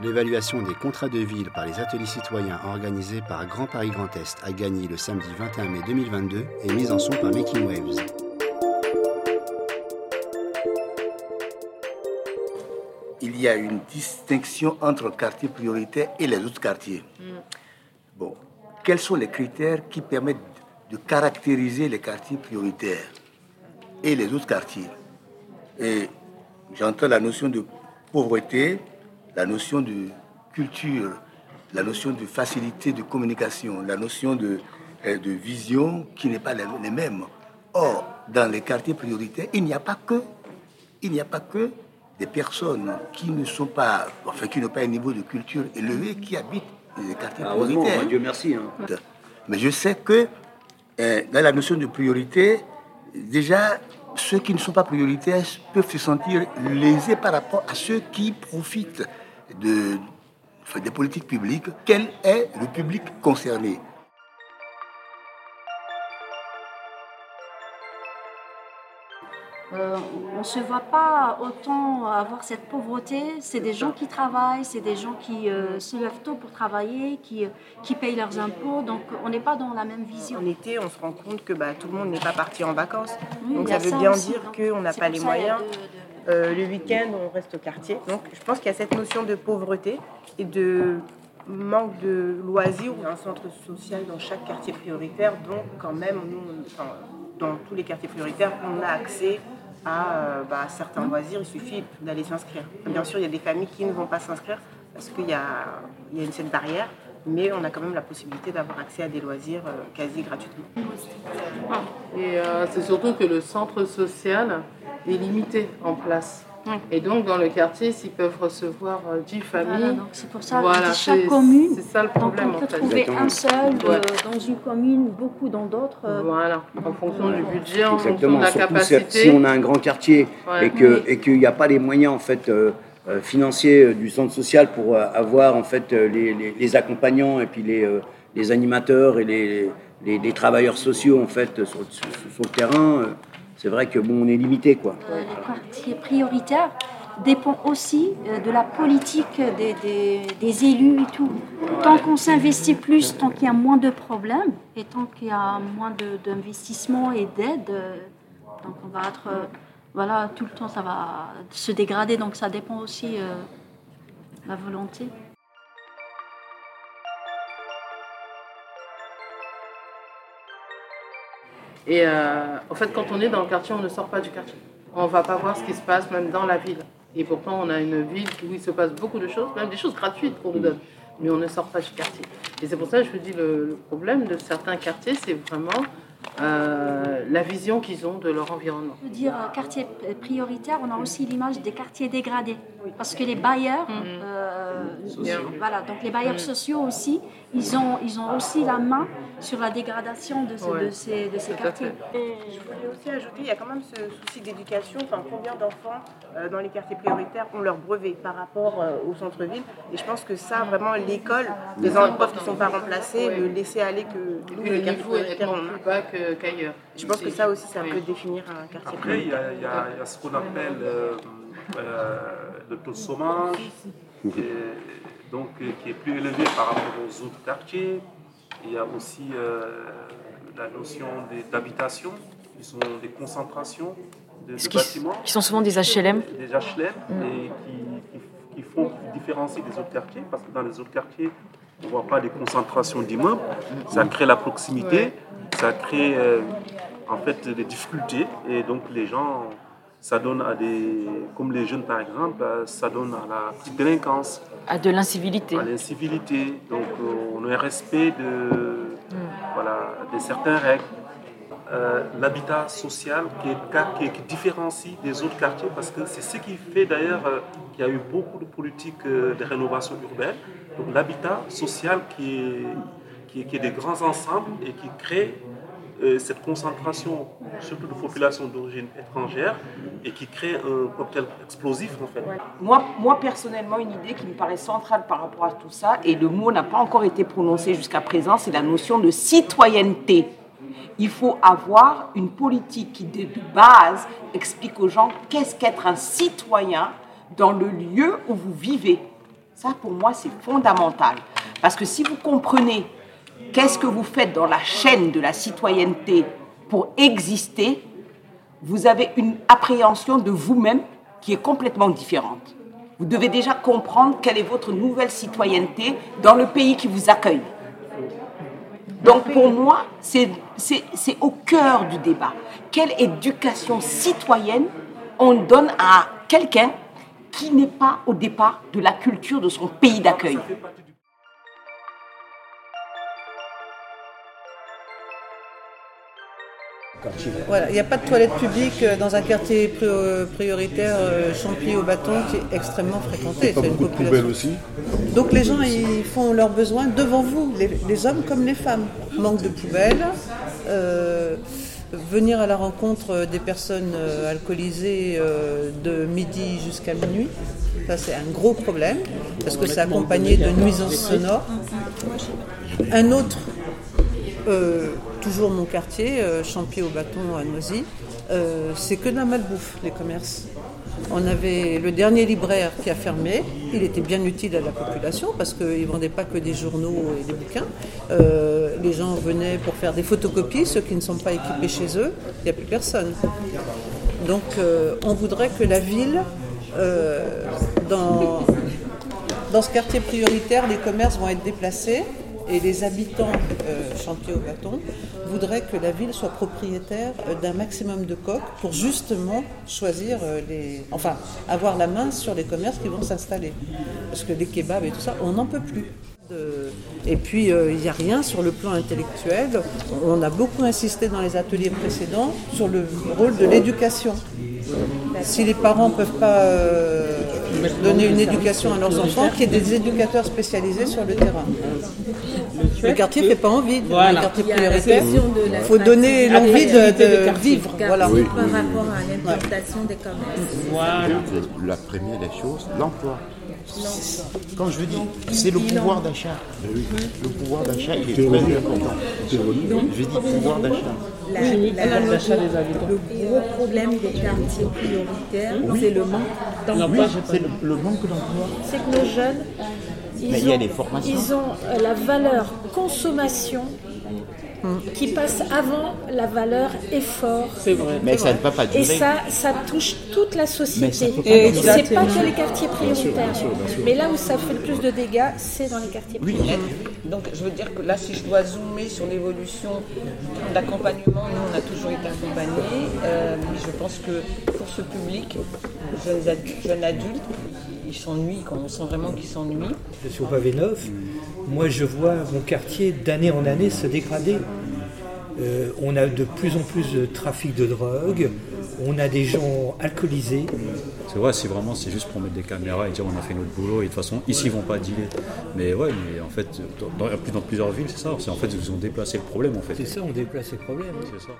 L'évaluation des contrats de ville par les ateliers citoyens organisés par Grand Paris Grand Est à Gagny le samedi 21 mai 2022 est mise en son par Making Waves. Il y a une distinction entre le quartier prioritaire et les autres quartiers. Bon, quels sont les critères qui permettent de caractériser les quartiers prioritaires et les autres quartiers? Et j'entends la notion de pauvreté, la notion de culture, la notion de facilité de communication, la notion de, euh, de vision qui n'est pas les mêmes. Or, dans les quartiers prioritaires, il n'y a pas que, il n'y a pas que des personnes qui ne sont pas, enfin, qui n'ont pas un niveau de culture élevé qui habitent les quartiers Ah, prioritaires. Dieu merci. hein. Mais je sais que euh, dans la notion de priorité, déjà, ceux qui ne sont pas prioritaires peuvent se sentir lésés par rapport à ceux qui profitent de, enfin, des politiques publiques. Quel est le public concerné? Euh, on ne se voit pas autant avoir cette pauvreté. C'est des gens qui travaillent, c'est des gens qui euh, se lèvent tôt pour travailler, qui, euh, qui payent leurs impôts. Donc on n'est pas dans la même vision. En été, on se rend compte que bah, tout le monde n'est pas parti en vacances. Oui, Donc ça veut ça bien aussi, dire qu'on n'a pas pour les ça, il y a moyens. de- de- Euh, le week-end, on reste au quartier. Donc je pense qu'il y a cette notion de pauvreté et de manque de loisirs. Il y a un centre social dans chaque quartier prioritaire. Donc quand même, dans tous les quartiers prioritaires, on a accès à euh, bah, certains loisirs. Il suffit d'aller s'inscrire. Bien sûr, il y a des familles qui ne vont pas s'inscrire parce qu'il y a, une cette barrière. Mais on a quand même la possibilité d'avoir accès à des loisirs euh, quasi gratuitement. Et c'est surtout que le centre social est limité en place. Oui. Et donc, dans le quartier, s'ils peuvent recevoir euh, 10 Voilà, familles, donc c'est pour ça que Voilà, chaque c'est- commune. c'est ça le Donc problème, on en peut fait. trouver Exactement. un seul euh, dans une commune, beaucoup dans d'autres. euh, voilà, en fonction du budget, en fonction de la surtout capacité. si on a un grand quartier Ouais. et que Oui. et qu'il n'y a pas les moyens en fait euh, euh, financiers euh, du centre social pour euh, avoir en fait euh, les, les- les accompagnants et puis les, euh, les animateurs et les, les- les travailleurs sociaux en fait sur, sur- sur le terrain, euh, c'est vrai que bon on est limité quoi. euh, les quartiers prioritaires dépend aussi euh, de la politique des, des- élus et tout. Tant qu'on s'investit plus, tant qu'il y a moins de problèmes et tant qu'il y a moins d'investissement et d'aide, euh, donc on va être, voilà, tout le temps ça va se dégrader. Donc ça dépend aussi de la volonté. Et euh, en fait, quand on est dans le quartier, on ne sort pas du quartier. On ne va pas voir ce qui se passe même dans la ville. Et pourtant, on a une ville où il se passe beaucoup de choses, même des choses gratuites qu'on nous donne. Mais on ne sort pas du quartier. Et c'est pour ça que je vous dis le, le problème de certains quartiers, c'est vraiment euh, la vision qu'ils ont de leur environnement. Je veux dire euh, quartier p- prioritaire, on a aussi l'image des quartiers dégradés. Parce que les bailleurs, euh, voilà, donc les bailleurs sociaux aussi, ils ont, ils ont aussi la main sur la dégradation de, ce- Ouais. de ces, de ces quartiers. Et je voulais aussi ajouter, il y a quand même ce souci d'éducation. Enfin, combien d'enfants euh, dans les quartiers prioritaires ont leur brevet par rapport euh, au centre-ville Et je pense que ça, vraiment, l'école, les profs qui ne sont pas remplacés, le laisser aller que le quartiers niveau est a. plus bas que- qu'ailleurs. Je pense que ça aussi, ça Oui. peut définir un quartier Après, il y, a, il y a- il y a ce qu'on appelle euh, euh, le taux de chômage, qui est, donc, euh, qui est plus élevé par rapport aux autres quartiers. Il y a aussi euh, la notion des- d'habitation, qui sont des concentrations de, Ce de qui, bâtiments, qui sont souvent des HLM. des HLM, et qui, qui- qui font différencier des autres quartiers, parce que dans les autres quartiers, on ne voit pas les concentrations d'immeubles. Ça crée la proximité, ça crée euh, en fait des difficultés, et donc les gens, ça donne à des, comme les jeunes par exemple, euh, ça donne à la délinquance, à de l'incivilité. à l'incivilité, donc euh, on a un respect de, voilà, de certaines règles. Euh, L'habitat social qui, est, qui, est- qui différencie des autres quartiers parce que c'est ce qui fait d'ailleurs euh, qu'il y a eu beaucoup de politiques euh, de rénovation urbaine. Donc l'habitat social qui est, qui, est, qui est des grands ensembles et qui crée euh, cette concentration surtout de populations d'origine étrangère et qui crée un cocktail explosif en fait. Moi, moi, personnellement, une idée qui me paraît centrale par rapport à tout ça, et le mot n'a pas encore été prononcé jusqu'à présent, c'est la notion de citoyenneté. Il faut avoir une politique qui, de, de base, explique aux gens qu'est-ce qu'être un citoyen dans le lieu où vous vivez. Ça, pour moi, c'est fondamental. Parce que si vous comprenez qu'est-ce que vous faites dans la chaîne de la citoyenneté pour exister, vous avez une appréhension de vous-même qui est complètement différente. Vous devez déjà comprendre quelle est votre nouvelle citoyenneté dans le pays qui vous accueille. Donc pour moi, c'est au cœur du débat. Quelle éducation citoyenne on donne à quelqu'un qui n'est pas au départ de la culture de son pays d'accueil? Voilà, il n'y a pas de toilette publique euh, dans un quartier euh, prioritaire euh, Champy au bâton qui est extrêmement fréquenté. Pas beaucoup de poubelles aussi. Donc les gens ils font leurs besoins devant vous, les, les hommes comme les femmes. Manque de poubelles, euh, venir à la rencontre des personnes alcoolisées de midi jusqu'à minuit. Ça c'est un gros problème parce que c'est accompagné de nuisances sonores. Un autre euh, toujours mon quartier, euh, Champier au bâton à Noisy, euh, c'est que de la malbouffe, les commerces. On avait le dernier libraire qui a fermé, il était bien utile à la population parce qu'il ne vendait pas que des journaux et des bouquins. Euh, les gens venaient pour faire des photocopies, ceux qui ne sont pas équipés chez eux, il n'y a plus personne. Donc on voudrait que la ville, dans, dans ce quartier prioritaire, les commerces vont être déplacés et les habitants euh, chantier au bâton voudraient que la ville soit propriétaire euh, d'un maximum de coques pour justement choisir euh, les. Enfin, avoir la main sur les commerces qui vont s'installer. Parce que les kebabs et tout ça, on n'en peut plus. Et puis, euh, il n'y a rien sur le plan intellectuel. On a beaucoup insisté dans les ateliers précédents sur le rôle de l'éducation. Si les parents ne peuvent pas donner une éducation à leurs enfants, qu'il y ait des éducateurs spécialisés sur le terrain. Le quartier ne fait pas envie. Le quartier prioritaire, il faut donner l'envie de, de vivre. Voilà. par rapport à l'implantation des commerces. La première des choses, l'emploi. Quand je dis, c'est le pouvoir d'achat. Le pouvoir d'achat, il est très important. Je dis pouvoir d'achat. La- la- le, le gros problème des quartiers prioritaires, c'est le manque Oui, d'emploi. c'est le, le manque d'emploi. c'est que nos jeunes, Mais ils il y a ont, des formations. ils ont euh, la valeur consommation qui passe avant la valeur effort. C'est vrai. Mais ça ne va pas durer. Et ça, ça touche toute la société. Mais Et c'est pas que les quartiers prioritaires. Mais là où ça fait le plus de dégâts, c'est dans les quartiers prioritaires. Donc je veux dire que là, si je dois zoomer sur l'évolution d'accompagnement, nous on a toujours été accompagnés, euh, mais je pense que pour ce public, jeunes adultes, jeunes adultes ils s'ennuient, quand on sent vraiment qu'ils s'ennuient. Je suis au pavé neuf. Moi, je vois mon quartier d'année en année se dégrader. Euh, on a de plus en plus de trafic de drogue. On a des gens alcoolisés. C'est vrai, si vraiment c'est juste pour mettre des caméras et dire on a fait notre boulot et de toute façon ici ils vont pas dealer. Mais ouais, mais en fait dans, dans- plusieurs villes c'est ça. C'est en fait ils ont déplacé le problème en fait. C'est ça, on déplace les problèmes. C'est ça.